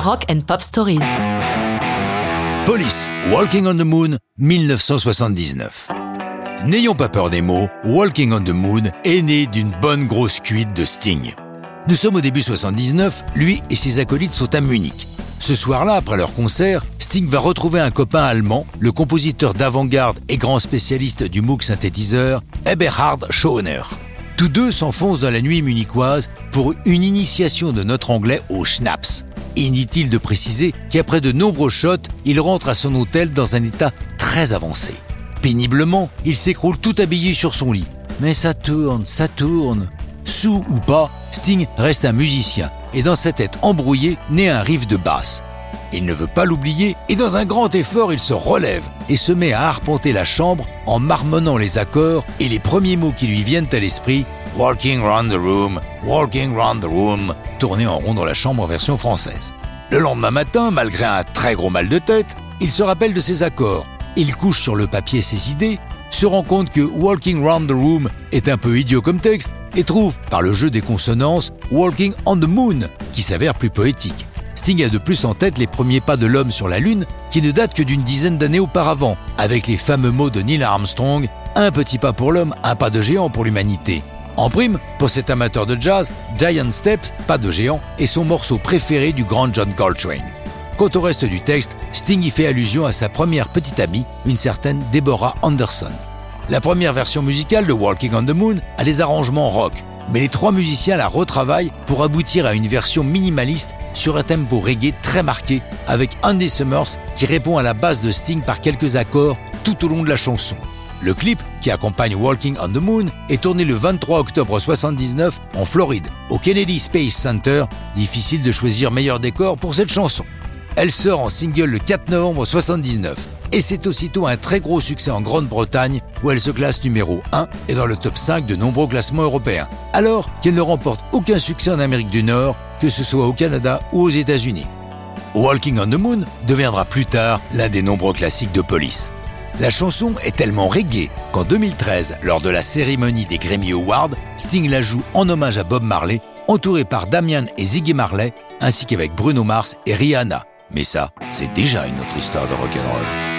Rock and Pop Stories. Police, Walking on the Moon, 1979. N'ayons pas peur des mots, Walking on the Moon est né d'une bonne grosse cuite de Sting. Nous sommes au début 79, lui et ses acolytes sont à Munich. Ce soir-là, après leur concert, Sting va retrouver un copain allemand, le compositeur d'avant-garde et grand spécialiste du Moog synthétiseur, Eberhard Schoner. Tous deux s'enfoncent dans la nuit munichoise pour une initiation de notre anglais au schnapps. Inutile de préciser qu'après de nombreux shots, il rentre à son hôtel dans un état très avancé. Péniblement, il s'écroule tout habillé sur son lit. Mais ça tourne, ça tourne. Sous ou pas, Sting reste un musicien et dans sa tête embrouillée naît un riff de basse. Il ne veut pas l'oublier et dans un grand effort, il se relève et se met à arpenter la chambre en marmonnant les accords et les premiers mots qui lui viennent à l'esprit Walking round the room, walking round the room, tourné en rond dans la chambre en version française. Le lendemain matin, malgré un très gros mal de tête, il se rappelle de ses accords. Il couche sur le papier ses idées, se rend compte que Walking round the room est un peu idiot comme texte et trouve, par le jeu des consonances, Walking on the moon, qui s'avère plus poétique. Sting a de plus en tête les premiers pas de l'homme sur la Lune, qui ne datent que d'une dizaine d'années auparavant, avec les fameux mots de Neil Armstrong Un petit pas pour l'homme, un pas de géant pour l'humanité. En prime, pour cet amateur de jazz, Giant Steps, pas de géant, est son morceau préféré du grand John Coltrane. Quant au reste du texte, Sting y fait allusion à sa première petite amie, une certaine Deborah Anderson. La première version musicale de Walking on the Moon a les arrangements rock, mais les trois musiciens la retravaillent pour aboutir à une version minimaliste sur un tempo reggae très marqué, avec Andy Summers qui répond à la base de Sting par quelques accords tout au long de la chanson. Le clip, qui accompagne Walking on the Moon, est tourné le 23 octobre 79 en Floride, au Kennedy Space Center. Difficile de choisir meilleur décor pour cette chanson. Elle sort en single le 4 novembre 79 et c'est aussitôt un très gros succès en Grande-Bretagne où elle se classe numéro 1 et dans le top 5 de nombreux classements européens, alors qu'elle ne remporte aucun succès en Amérique du Nord, que ce soit au Canada ou aux États-Unis. Walking on the Moon deviendra plus tard l'un des nombreux classiques de Police. La chanson est tellement reggae qu'en 2013, lors de la cérémonie des Grammy Awards, Sting la joue en hommage à Bob Marley, entouré par Damian et Ziggy Marley, ainsi qu'avec Bruno Mars et Rihanna. Mais ça, c'est déjà une autre histoire de rock'n'roll.